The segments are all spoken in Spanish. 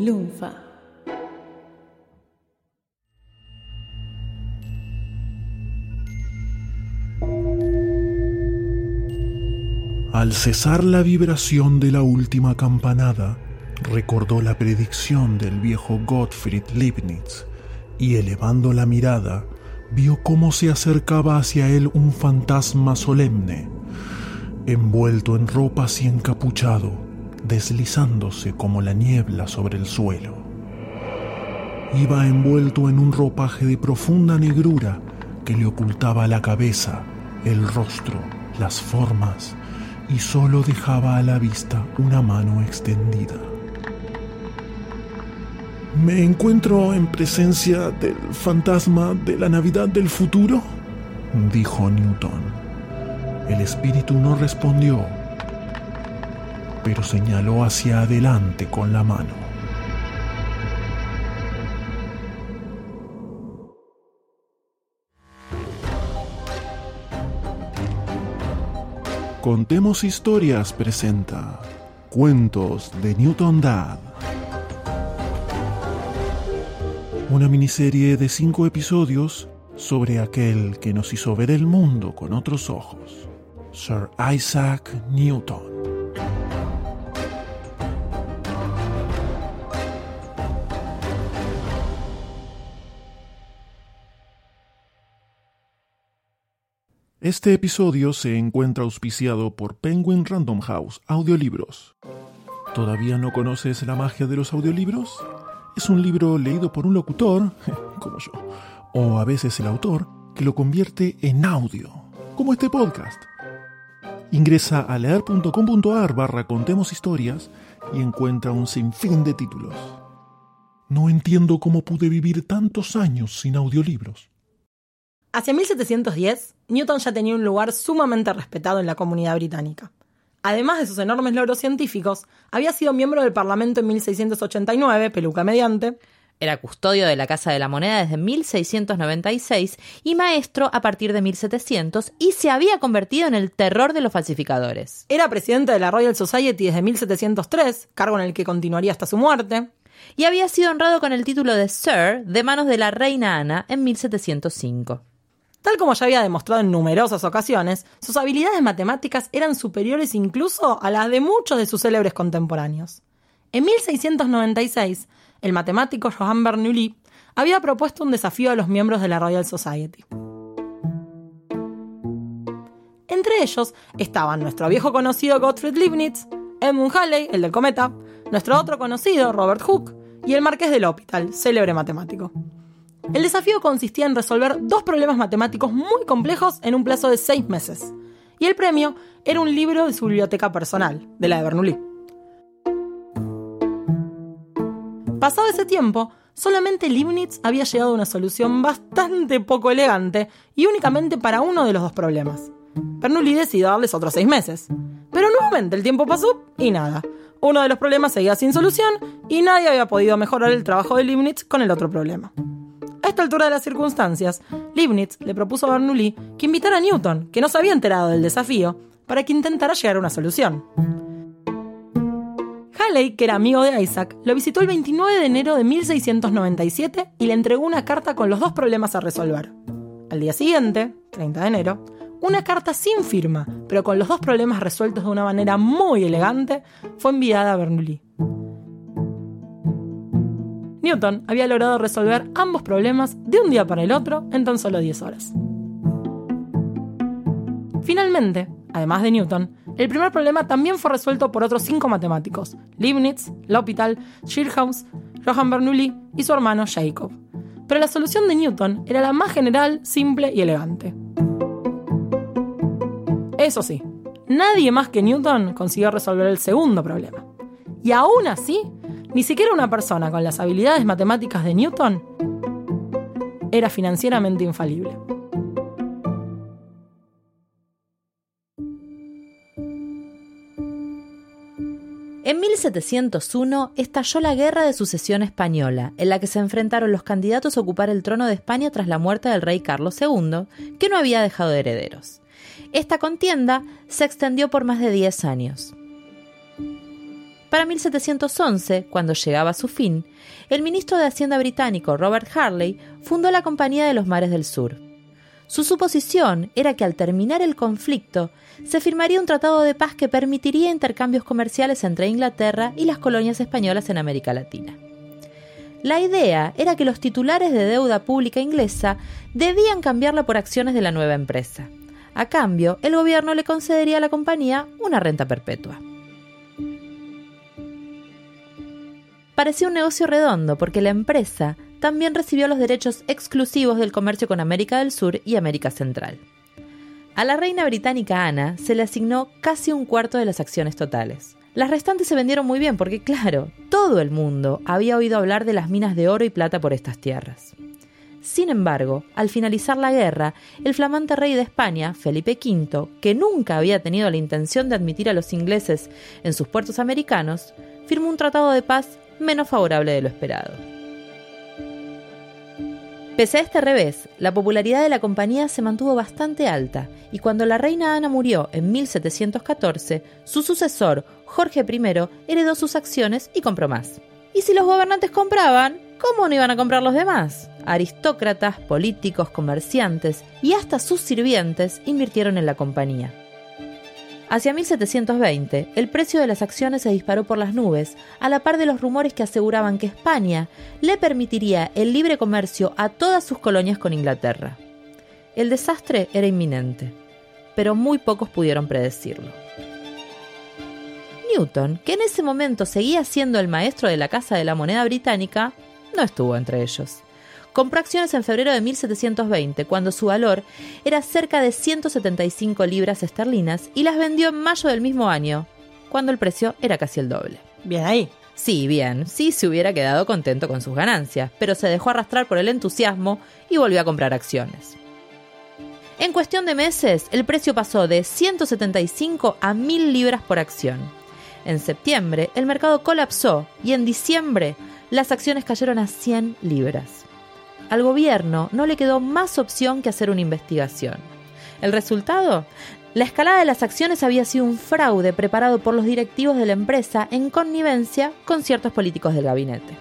Lunfa. Al cesar la vibración de la última campanada, recordó la predicción del viejo Gottfried Leibniz y elevando la mirada, vio cómo se acercaba hacia él un fantasma solemne, envuelto en ropas y encapuchado, deslizándose como la niebla sobre el suelo. Iba envuelto en un ropaje de profunda negrura que le ocultaba la cabeza, el rostro, las formas, y solo dejaba a la vista una mano extendida. ¿Me encuentro en presencia del fantasma de la Navidad del futuro? dijo Newton. El espíritu no respondió, pero señaló hacia adelante con la mano. Contemos Historias presenta Cuentos de Newton Dad. Una miniserie de cinco episodios sobre aquel que nos hizo ver el mundo con otros ojos, Sir Isaac Newton. Este episodio se encuentra auspiciado por Penguin Random House Audiolibros. ¿Todavía no conoces la magia de los audiolibros? Es un libro leído por un locutor, como yo, o a veces el autor, que lo convierte en audio, como este podcast. Ingresa a leer.com.ar barra contemos historias y encuentra un sinfín de títulos. No entiendo cómo pude vivir tantos años sin audiolibros. Hacia 1710, Newton ya tenía un lugar sumamente respetado en la comunidad británica. Además de sus enormes logros científicos, había sido miembro del Parlamento en 1689, peluca mediante. Era custodio de la Casa de la Moneda desde 1696 y maestro a partir de 1700 y se había convertido en el terror de los falsificadores. Era presidente de la Royal Society desde 1703, cargo en el que continuaría hasta su muerte. Y había sido honrado con el título de Sir de manos de la reina Ana en 1705. Tal como ya había demostrado en numerosas ocasiones, sus habilidades matemáticas eran superiores incluso a las de muchos de sus célebres contemporáneos. En 1696, el matemático Johann Bernoulli había propuesto un desafío a los miembros de la Royal Society. Entre ellos estaban nuestro viejo conocido Gottfried Leibniz, Edmund Halley, el del cometa, nuestro otro conocido Robert Hooke y el marqués del Hospital, célebre matemático. El desafío consistía en resolver dos problemas matemáticos muy complejos en un plazo de seis meses. Y el premio era un libro de su biblioteca personal, de la de Bernoulli. Pasado ese tiempo, solamente Leibniz había llegado a una solución bastante poco elegante y únicamente para uno de los dos problemas. Bernoulli decidió darles otros seis meses. Pero nuevamente el tiempo pasó y nada. Uno de los problemas seguía sin solución y nadie había podido mejorar el trabajo de Leibniz con el otro problema. A esta altura de las circunstancias, Leibniz le propuso a Bernoulli que invitara a Newton, que no se había enterado del desafío, para que intentara llegar a una solución. Halley, que era amigo de Isaac, lo visitó el 29 de enero de 1697 y le entregó una carta con los dos problemas a resolver. Al día siguiente, 30 de enero, una carta sin firma, pero con los dos problemas resueltos de una manera muy elegante, fue enviada a Bernoulli. Newton había logrado resolver ambos problemas de un día para el otro en tan solo 10 horas. Finalmente, además de Newton, el primer problema también fue resuelto por otros cinco matemáticos: Leibniz, L'Hopital, Schirhaus, Johann Bernoulli y su hermano Jacob. Pero la solución de Newton era la más general, simple y elegante. Eso sí, nadie más que Newton consiguió resolver el segundo problema. Y aún así, ni siquiera una persona con las habilidades matemáticas de Newton era financieramente infalible. En 1701 estalló la Guerra de Sucesión Española, en la que se enfrentaron los candidatos a ocupar el trono de España tras la muerte del rey Carlos II, que no había dejado herederos. Esta contienda se extendió por más de 10 años. Para 1711, cuando llegaba a su fin, el ministro de Hacienda británico Robert Harley fundó la Compañía de los Mares del Sur. Su suposición era que al terminar el conflicto se firmaría un tratado de paz que permitiría intercambios comerciales entre Inglaterra y las colonias españolas en América Latina. La idea era que los titulares de deuda pública inglesa debían cambiarla por acciones de la nueva empresa. A cambio, el gobierno le concedería a la compañía una renta perpetua. Parecía un negocio redondo porque la empresa también recibió los derechos exclusivos del comercio con América del Sur y América Central. A la reina británica Ana se le asignó casi un cuarto de las acciones totales. Las restantes se vendieron muy bien porque, claro, todo el mundo había oído hablar de las minas de oro y plata por estas tierras. Sin embargo, al finalizar la guerra, el flamante rey de España, Felipe V, que nunca había tenido la intención de admitir a los ingleses en sus puertos americanos, firmó un tratado de paz menos favorable de lo esperado. Pese a este revés, la popularidad de la compañía se mantuvo bastante alta y cuando la reina Ana murió en 1714, su sucesor, Jorge I, heredó sus acciones y compró más. Y si los gobernantes compraban, ¿cómo no iban a comprar los demás? Aristócratas, políticos, comerciantes y hasta sus sirvientes invirtieron en la compañía. Hacia 1720, el precio de las acciones se disparó por las nubes, a la par de los rumores que aseguraban que España le permitiría el libre comercio a todas sus colonias con Inglaterra. El desastre era inminente, pero muy pocos pudieron predecirlo. Newton, que en ese momento seguía siendo el maestro de la Casa de la Moneda Británica, no estuvo entre ellos. Compró acciones en febrero de 1720, cuando su valor era cerca de 175 libras esterlinas, y las vendió en mayo del mismo año, cuando el precio era casi el doble. Bien ahí. Sí, bien, sí se hubiera quedado contento con sus ganancias, pero se dejó arrastrar por el entusiasmo y volvió a comprar acciones. En cuestión de meses, el precio pasó de 175 a 1000 libras por acción. En septiembre, el mercado colapsó y en diciembre, las acciones cayeron a 100 libras al gobierno no le quedó más opción que hacer una investigación. ¿El resultado? La escalada de las acciones había sido un fraude preparado por los directivos de la empresa en connivencia con ciertos políticos del gabinete.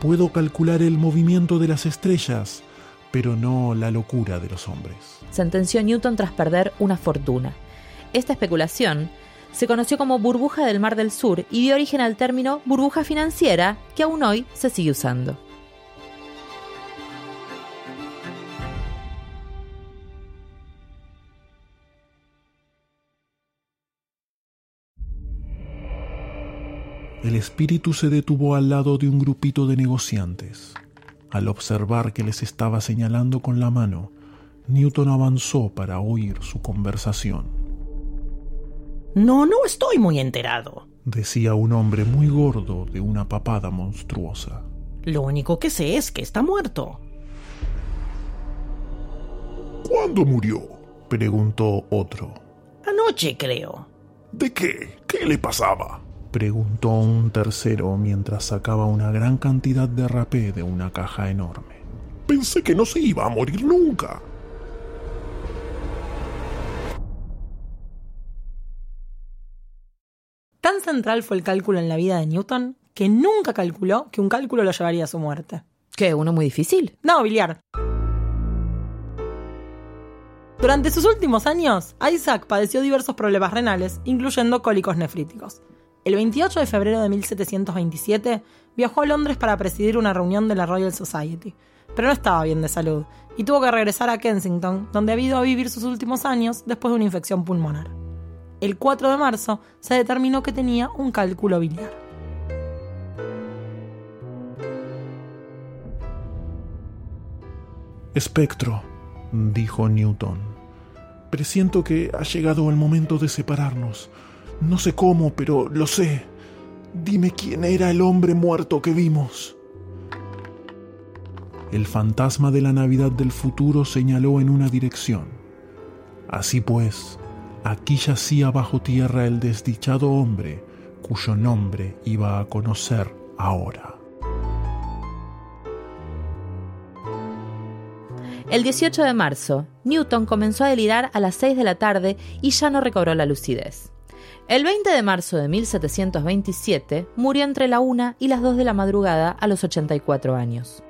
Puedo calcular el movimiento de las estrellas, pero no la locura de los hombres. Sentenció Newton tras perder una fortuna. Esta especulación se conoció como burbuja del Mar del Sur y dio origen al término burbuja financiera que aún hoy se sigue usando. El espíritu se detuvo al lado de un grupito de negociantes. Al observar que les estaba señalando con la mano, Newton avanzó para oír su conversación. No, no estoy muy enterado, decía un hombre muy gordo de una papada monstruosa. Lo único que sé es que está muerto. ¿Cuándo murió? preguntó otro. Anoche, creo. ¿De qué? ¿Qué le pasaba? Preguntó un tercero mientras sacaba una gran cantidad de rapé de una caja enorme. Pensé que no se iba a morir nunca. Tan central fue el cálculo en la vida de Newton que nunca calculó que un cálculo lo llevaría a su muerte. ¿Qué? ¿Uno muy difícil? No, biliar. Durante sus últimos años, Isaac padeció diversos problemas renales, incluyendo cólicos nefríticos. El 28 de febrero de 1727 viajó a Londres para presidir una reunión de la Royal Society, pero no estaba bien de salud y tuvo que regresar a Kensington, donde había ido a vivir sus últimos años después de una infección pulmonar. El 4 de marzo se determinó que tenía un cálculo biliar. Espectro, dijo Newton. Presiento que ha llegado el momento de separarnos. No sé cómo, pero lo sé. Dime quién era el hombre muerto que vimos. El fantasma de la Navidad del futuro señaló en una dirección. Así pues, aquí yacía bajo tierra el desdichado hombre cuyo nombre iba a conocer ahora. El 18 de marzo, Newton comenzó a delirar a las 6 de la tarde y ya no recobró la lucidez. El 20 de marzo de 1727 murió entre la 1 y las 2 de la madrugada a los 84 años.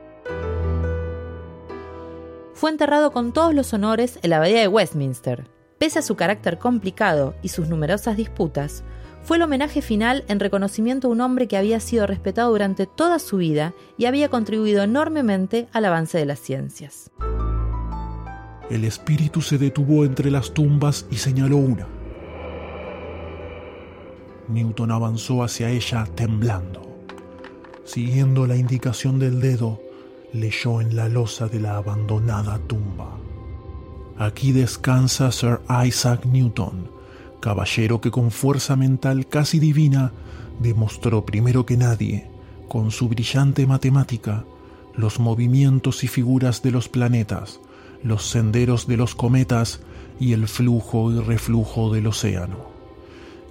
Fue enterrado con todos los honores en la abadía de Westminster. Pese a su carácter complicado y sus numerosas disputas, fue el homenaje final en reconocimiento a un hombre que había sido respetado durante toda su vida y había contribuido enormemente al avance de las ciencias. El espíritu se detuvo entre las tumbas y señaló una. Newton avanzó hacia ella temblando. Siguiendo la indicación del dedo, leyó en la losa de la abandonada tumba. Aquí descansa Sir Isaac Newton, caballero que con fuerza mental casi divina demostró primero que nadie, con su brillante matemática, los movimientos y figuras de los planetas, los senderos de los cometas y el flujo y reflujo del océano.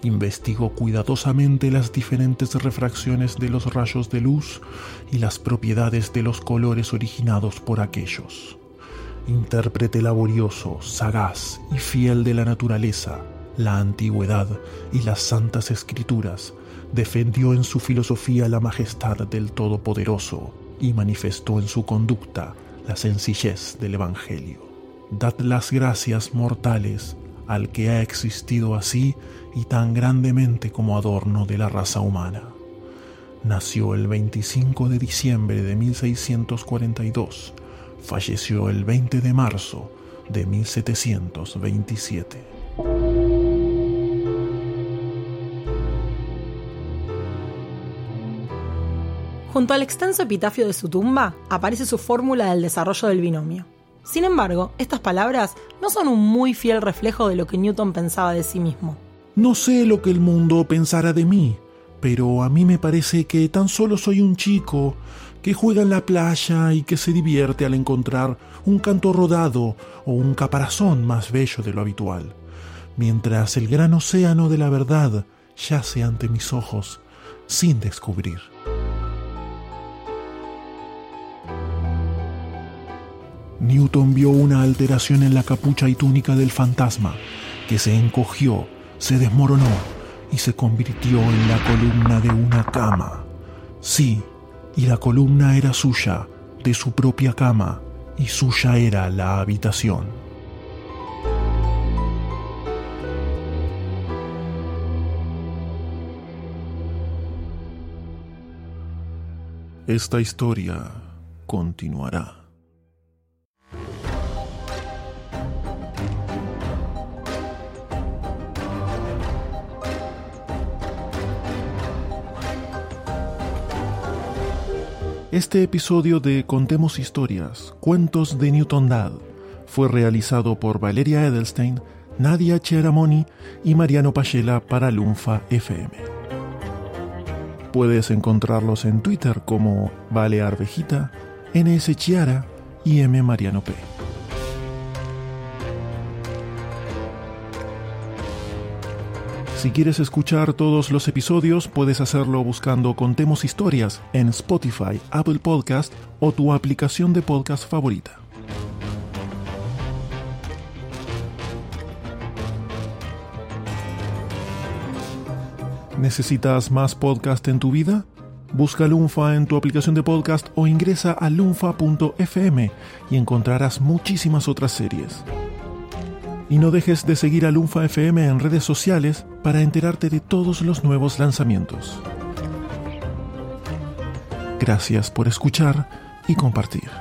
Investigó cuidadosamente las diferentes refracciones de los rayos de luz y las propiedades de los colores originados por aquellos. Intérprete laborioso, sagaz y fiel de la naturaleza, la antigüedad y las santas escrituras, defendió en su filosofía la majestad del Todopoderoso y manifestó en su conducta la sencillez del Evangelio. Dad las gracias mortales al que ha existido así y tan grandemente como adorno de la raza humana. Nació el 25 de diciembre de 1642, falleció el 20 de marzo de 1727. Junto al extenso epitafio de su tumba aparece su fórmula del desarrollo del binomio. Sin embargo, estas palabras no son un muy fiel reflejo de lo que Newton pensaba de sí mismo. No sé lo que el mundo pensará de mí, pero a mí me parece que tan solo soy un chico que juega en la playa y que se divierte al encontrar un canto rodado o un caparazón más bello de lo habitual, mientras el gran océano de la verdad yace ante mis ojos sin descubrir. Newton vio una alteración en la capucha y túnica del fantasma, que se encogió, se desmoronó y se convirtió en la columna de una cama. Sí, y la columna era suya, de su propia cama, y suya era la habitación. Esta historia continuará. Este episodio de Contemos Historias, Cuentos de Newton Dad, fue realizado por Valeria Edelstein, Nadia Cheramoni y Mariano Pachela para Lunfa FM. Puedes encontrarlos en Twitter como Vale Arvejita, NS Chiara y M Mariano P. Si quieres escuchar todos los episodios, puedes hacerlo buscando Contemos Historias en Spotify, Apple Podcast o tu aplicación de podcast favorita. ¿Necesitas más podcast en tu vida? Busca Lunfa en tu aplicación de podcast o ingresa a lunfa.fm y encontrarás muchísimas otras series. Y no dejes de seguir a Lunfa FM en redes sociales para enterarte de todos los nuevos lanzamientos. Gracias por escuchar y compartir.